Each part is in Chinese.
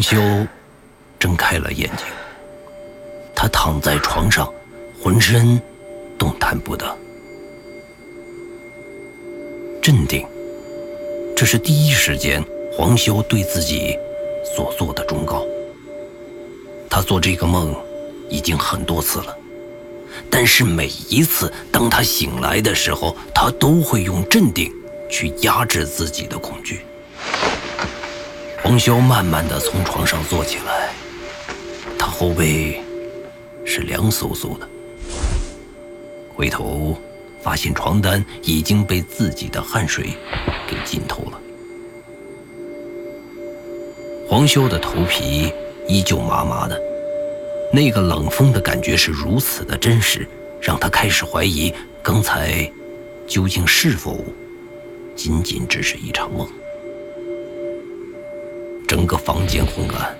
黄修睁开了眼睛，他躺在床上，浑身动弹不得。镇定，这是第一时间黄修对自己所做的忠告。他做这个梦已经很多次了，但是每一次当他醒来的时候，他都会用镇定去压制自己的恐惧。黄潇慢慢的从床上坐起来，他后背是凉飕飕的，回头发现床单已经被自己的汗水给浸透了。黄潇的头皮依旧麻麻的，那个冷风的感觉是如此的真实，让他开始怀疑刚才究竟是否仅仅只是一场梦。整个房间昏暗，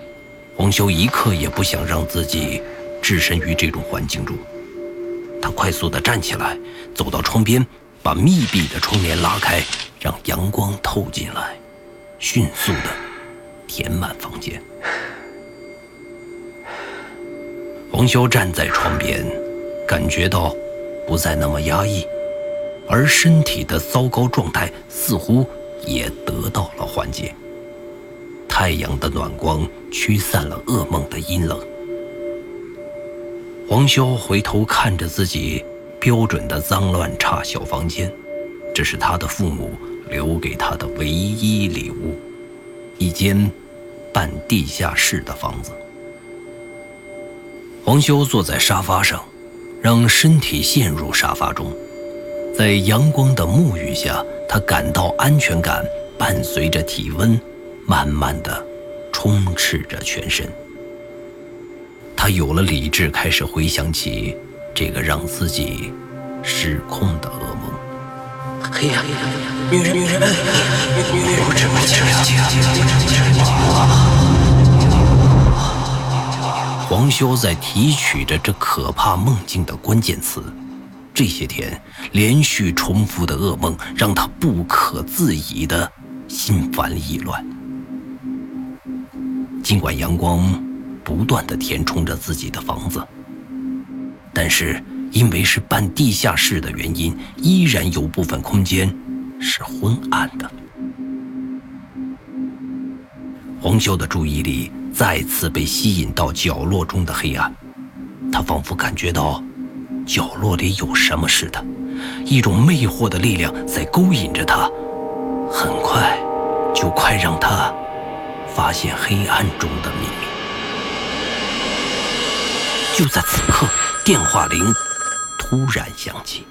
黄修一刻也不想让自己置身于这种环境中。他快速地站起来，走到窗边，把密闭的窗帘拉开，让阳光透进来，迅速地填满房间。黄修站在窗边，感觉到不再那么压抑，而身体的糟糕状态似乎也得到了缓解。太阳的暖光驱散了噩梦的阴冷。黄修回头看着自己标准的脏乱差小房间，这是他的父母留给他的唯一礼物——一间半地下室的房子。黄修坐在沙发上，让身体陷入沙发中，在阳光的沐浴下，他感到安全感伴随着体温。慢慢的，充斥着全身。他有了理智，开始回想起这个让自己失控的噩梦。黑呀，女人，女人，女人，不这么黄修在提取着这可怕梦境的关键词。这些天连续重复的噩梦，让他不可自已的心烦意乱。尽管阳光不断的填充着自己的房子，但是因为是半地下室的原因，依然有部分空间是昏暗的。黄修的注意力再次被吸引到角落中的黑暗，他仿佛感觉到角落里有什么似的，一种魅惑的力量在勾引着他，很快就快让他。发现黑暗中的秘密。就在此刻，电话铃突然响起。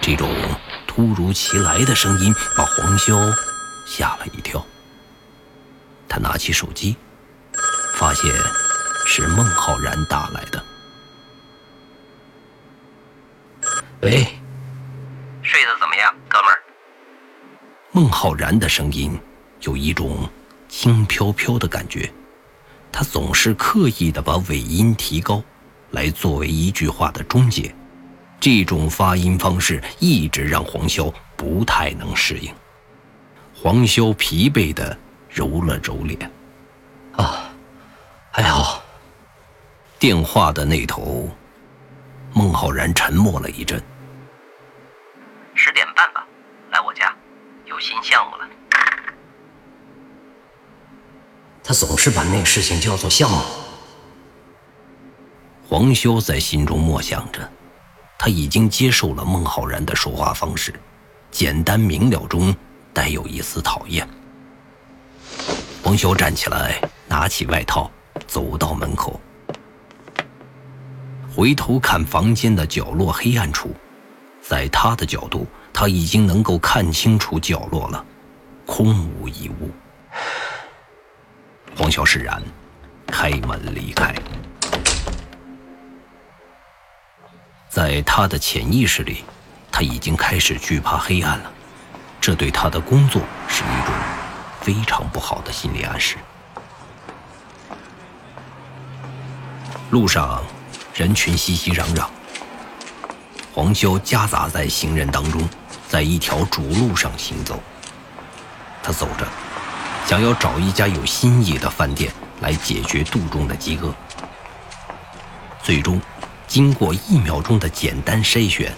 这种突如其来的声音把黄潇吓了一跳。他拿起手机，发现是孟浩然打来的。喂，睡得怎么样，哥们儿？孟浩然的声音有一种。轻飘飘的感觉，他总是刻意的把尾音提高，来作为一句话的终结。这种发音方式一直让黄潇不太能适应。黄潇疲惫的揉了揉脸，啊，还好。电话的那头，孟浩然沉默了一阵。十点半吧，来我家，有新项目了。他总是把那事情叫做项目。黄修在心中默想着，他已经接受了孟浩然的说话方式，简单明了中带有一丝讨厌。黄修站起来，拿起外套，走到门口，回头看房间的角落黑暗处，在他的角度，他已经能够看清楚角落了，空无一物。黄潇释然，开门离开。在他的潜意识里，他已经开始惧怕黑暗了，这对他的工作是一种非常不好的心理暗示。路上人群熙熙攘攘，黄潇夹杂在行人当中，在一条主路上行走。他走着。想要找一家有新意的饭店来解决肚中的饥饿。最终，经过一秒钟的简单筛选，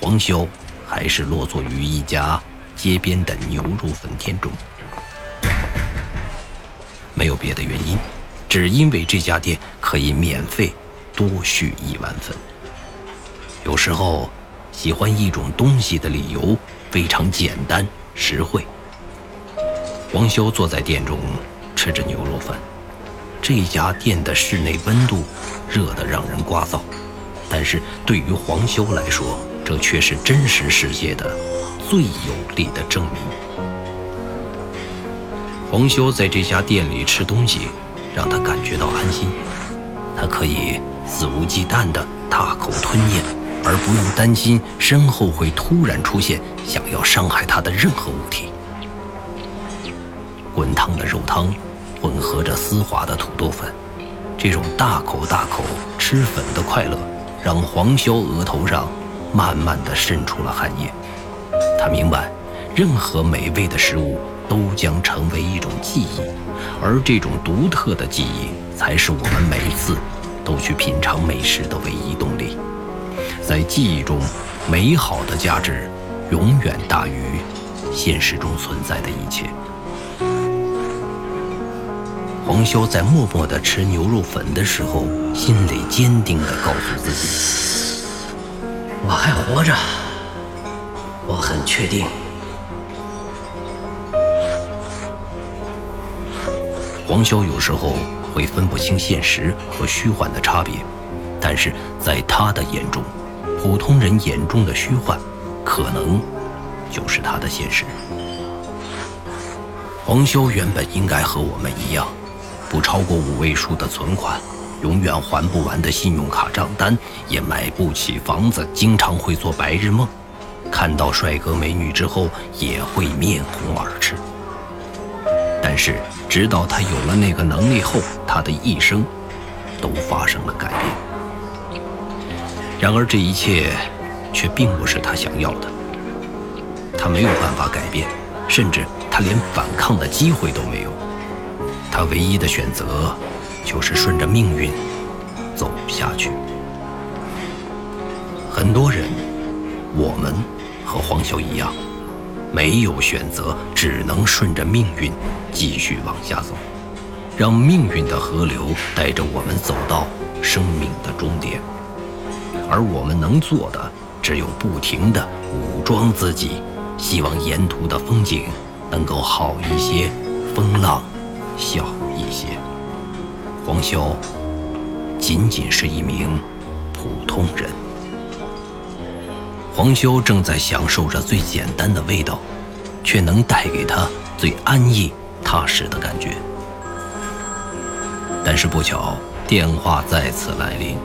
黄潇还是落座于一家街边的牛肉粉店中。没有别的原因，只因为这家店可以免费多续一碗粉。有时候，喜欢一种东西的理由非常简单实惠。黄修坐在店中，吃着牛肉饭。这家店的室内温度热得让人刮燥，但是对于黄修来说，这却是真实世界的最有力的证明。黄修在这家店里吃东西，让他感觉到安心。他可以肆无忌惮地大口吞咽，而不用担心身后会突然出现想要伤害他的任何物体。滚烫的肉汤混合着丝滑的土豆粉，这种大口大口吃粉的快乐，让黄潇额头上慢慢地渗出了汗液。他明白，任何美味的食物。都将成为一种记忆，而这种独特的记忆，才是我们每次都去品尝美食的唯一动力。在记忆中，美好的价值永远大于现实中存在的一切。黄潇在默默地吃牛肉粉的时候，心里坚定地告诉自己：“我还活着，我很确定。”黄潇有时候会分不清现实和虚幻的差别，但是在他的眼中，普通人眼中的虚幻，可能就是他的现实。黄潇原本应该和我们一样，不超过五位数的存款，永远还不完的信用卡账单，也买不起房子，经常会做白日梦，看到帅哥美女之后也会面红耳赤。但是，直到他有了那个能力后，他的一生都发生了改变。然而，这一切却并不是他想要的。他没有办法改变，甚至他连反抗的机会都没有。他唯一的选择就是顺着命运走下去。很多人，我们和黄潇一样。没有选择，只能顺着命运继续往下走，让命运的河流带着我们走到生命的终点。而我们能做的，只有不停地武装自己，希望沿途的风景能够好一些，风浪小一些。黄潇仅仅是一名普通人。黄潇正在享受着最简单的味道，却能带给他最安逸踏实的感觉。但是不巧，电话再次来临，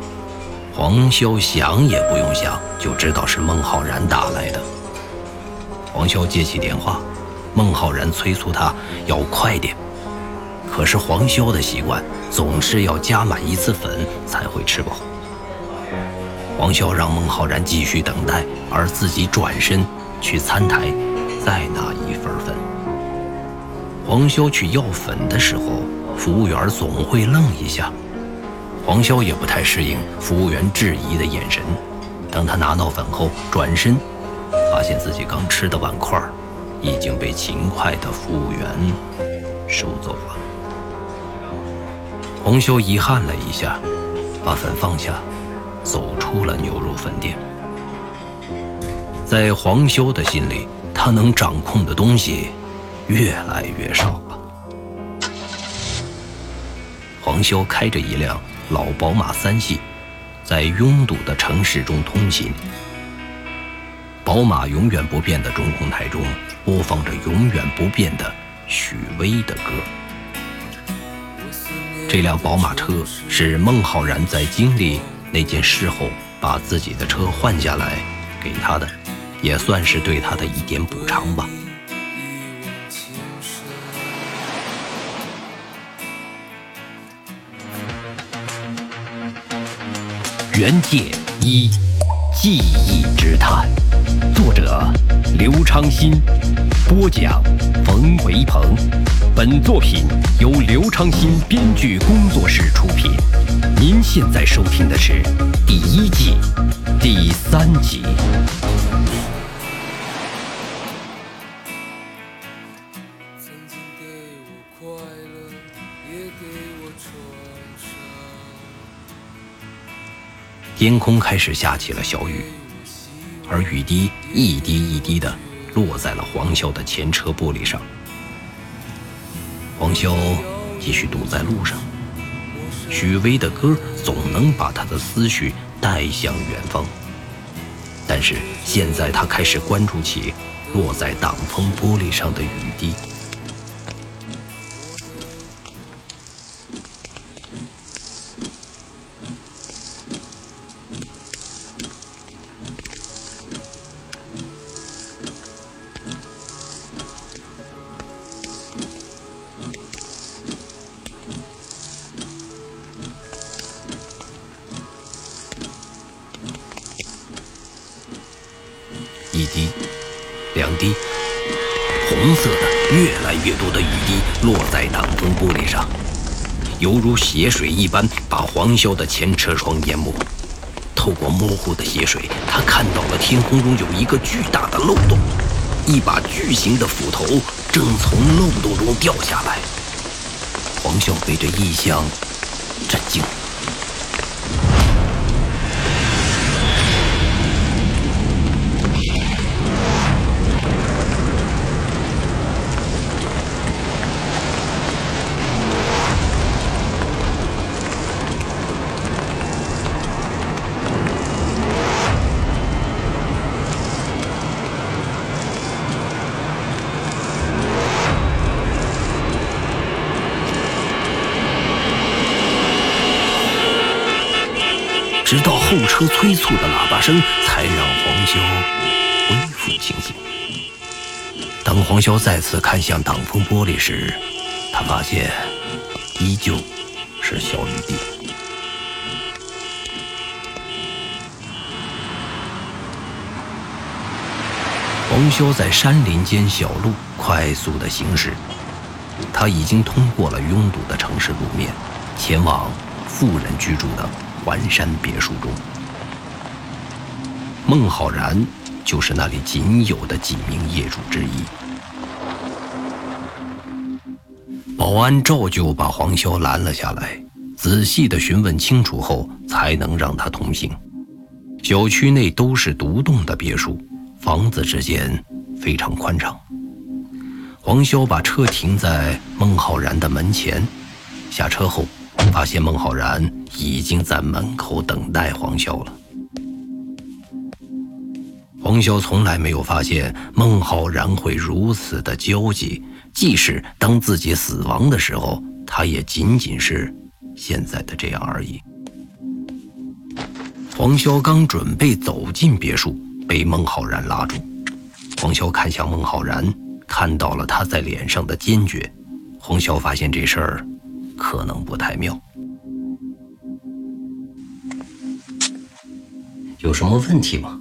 黄潇想也不用想就知道是孟浩然打来的。黄潇接起电话，孟浩然催促他要快点，可是黄潇的习惯总是要加满一次粉才会吃饱。黄潇让孟浩然继续等待，而自己转身去餐台再拿一份粉。黄潇去要粉的时候，服务员总会愣一下。黄潇也不太适应服务员质疑的眼神。当他拿到粉后，转身发现自己刚吃的碗筷已经被勤快的服务员收走了。黄修遗憾了一下，把粉放下。走出了牛肉粉店，在黄修的心里，他能掌控的东西越来越少了。黄修开着一辆老宝马三系，在拥堵的城市中通勤。宝马永远不变的中控台中播放着永远不变的许巍的歌。这辆宝马车是孟浩然在经历。那件事后，把自己的车换下来给他的，也算是对他的一点补偿吧。原界一，记忆之谈。作者刘昌新，播讲冯维鹏。本作品由刘昌新编剧工作室出品。您现在收听的是第一季第三集。曾经给我快乐，也给我创伤。天空开始下起了小雨，而雨滴一滴一滴的落在了黄潇的前车玻璃上。黄潇继续堵在路上，许巍的歌总能把他的思绪带向远方。但是现在他开始关注起落在挡风玻璃上的雨滴。滴，两滴，红色的越来越多的雨滴落在挡风玻璃上，犹如血水一般把黄潇的前车窗淹没。透过模糊的血水，他看到了天空中有一个巨大的漏洞，一把巨型的斧头正从漏洞中掉下来。黄潇被这异象震惊。后车催促的喇叭声，才让黄潇恢复清醒。当黄潇再次看向挡风玻璃时，他发现依旧是小雨滴。黄潇在山林间小路快速的行驶，他已经通过了拥堵的城市路面，前往富人居住的环山别墅中。孟浩然就是那里仅有的几名业主之一。保安照旧把黄潇拦了下来，仔细的询问清楚后，才能让他通行。小区内都是独栋的别墅。房子之间非常宽敞。黄潇把车停在孟浩然的门前，下车后发现孟浩然已经在门口等待黄潇了。黄潇从来没有发现孟浩然会如此的焦急，即使当自己死亡的时候，他也仅仅是现在的这样而已。黄潇刚准备走进别墅。被孟浩然拉住，黄潇看向孟浩然，看到了他在脸上的坚决。黄潇发现这事儿可能不太妙。有什么问题吗？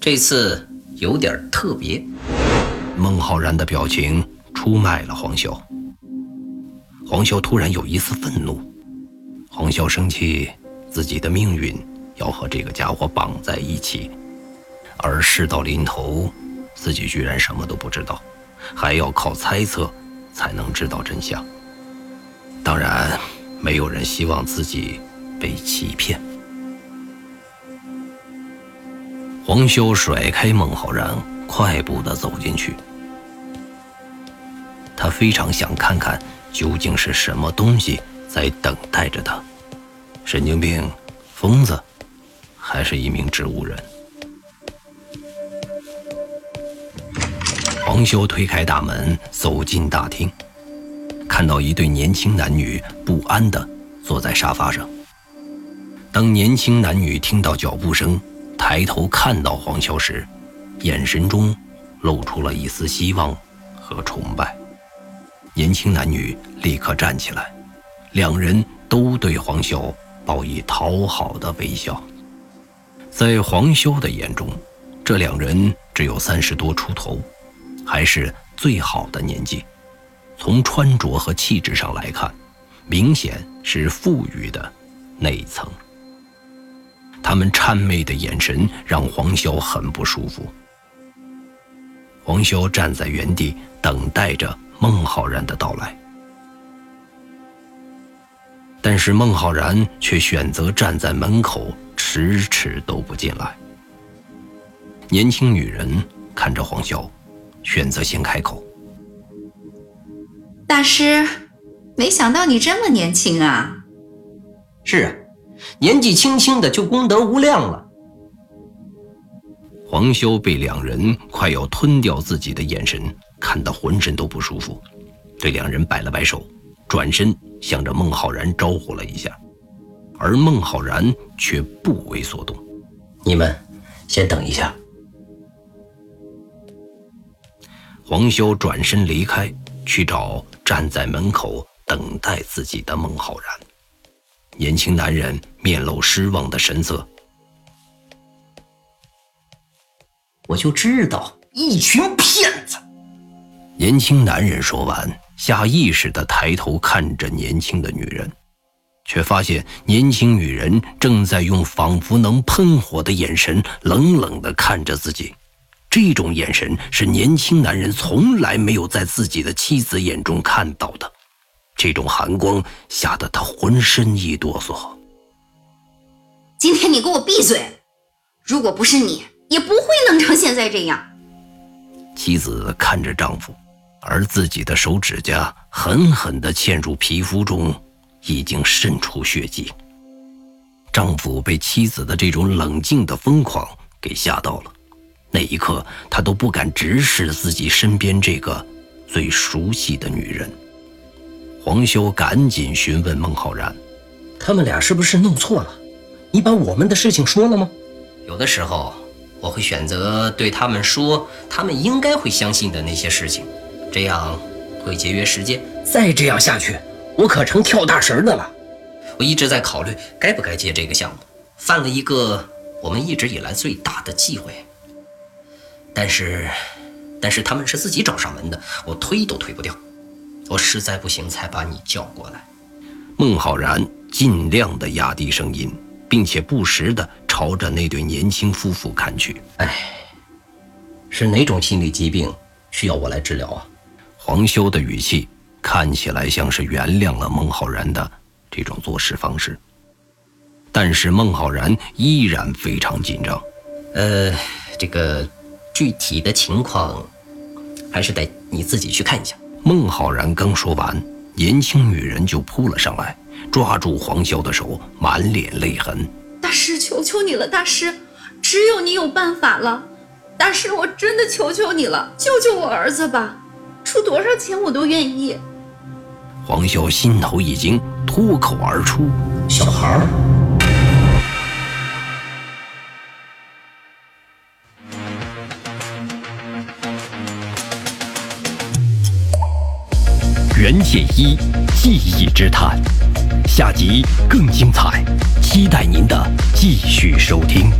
这次有点特别。孟浩然的表情出卖了黄潇。黄潇突然有一丝愤怒。黄潇生气自己的命运要和这个家伙绑在一起，而事到临头，自己居然什么都不知道，还要靠猜测才能知道真相。当然，没有人希望自己被欺骗。黄修甩开孟浩然，快步的走进去。他非常想看看究竟是什么东西在等待着他：神经病、疯子，还是一名植物人？黄修推开大门，走进大厅，看到一对年轻男女不安的坐在沙发上。当年轻男女听到脚步声，抬头看到黄潇时，眼神中露出了一丝希望和崇拜。年轻男女立刻站起来，两人都对黄潇报以讨好的微笑。在黄潇的眼中，这两人只有三十多出头，还是最好的年纪。从穿着和气质上来看，明显是富裕的那层。他们谄媚的眼神让黄潇很不舒服。黄潇站在原地等待着孟浩然的到来，但是孟浩然却选择站在门口，迟迟都不进来。年轻女人看着黄潇，选择先开口。大师，没想到你这么年轻啊！是啊，年纪轻轻的就功德无量了。黄修被两人快要吞掉自己的眼神看得浑身都不舒服，对两人摆了摆手，转身向着孟浩然招呼了一下，而孟浩然却不为所动。你们先等一下。黄修转身离开，去找。站在门口等待自己的孟浩然，年轻男人面露失望的神色。我就知道，一群骗子！年轻男人说完，下意识的抬头看着年轻的女人，却发现年轻女人正在用仿佛能喷火的眼神冷冷的看着自己。这种眼神是年轻男人从来没有在自己的妻子眼中看到的，这种寒光吓得他浑身一哆嗦。今天你给我闭嘴！如果不是你，也不会弄成现在这样。妻子看着丈夫，而自己的手指甲狠狠地嵌入皮肤中，已经渗出血迹。丈夫被妻子的这种冷静的疯狂给吓到了。那一刻，他都不敢直视自己身边这个最熟悉的女人。黄修赶紧询问孟浩然：“他们俩是不是弄错了？你把我们的事情说了吗？”有的时候，我会选择对他们说他们应该会相信的那些事情，这样会节约时间。再这样下去，我可成跳大神的了。我一直在考虑该不该接这个项目，犯了一个我们一直以来最大的忌讳。但是，但是他们是自己找上门的，我推都推不掉。我实在不行才把你叫过来。孟浩然尽量的压低声音，并且不时的朝着那对年轻夫妇看去。哎，是哪种心理疾病需要我来治疗啊？黄修的语气看起来像是原谅了孟浩然的这种做事方式，但是孟浩然依然非常紧张。呃，这个。具体的情况，还是得你自己去看一下。孟浩然刚说完，年轻女人就扑了上来，抓住黄潇的手，满脸泪痕。大师，求求你了，大师，只有你有办法了。大师，我真的求求你了，救救我儿子吧，出多少钱我都愿意。黄潇心头一惊，脱口而出：“小孩儿。”袁剑一记忆之谈，下集更精彩，期待您的继续收听。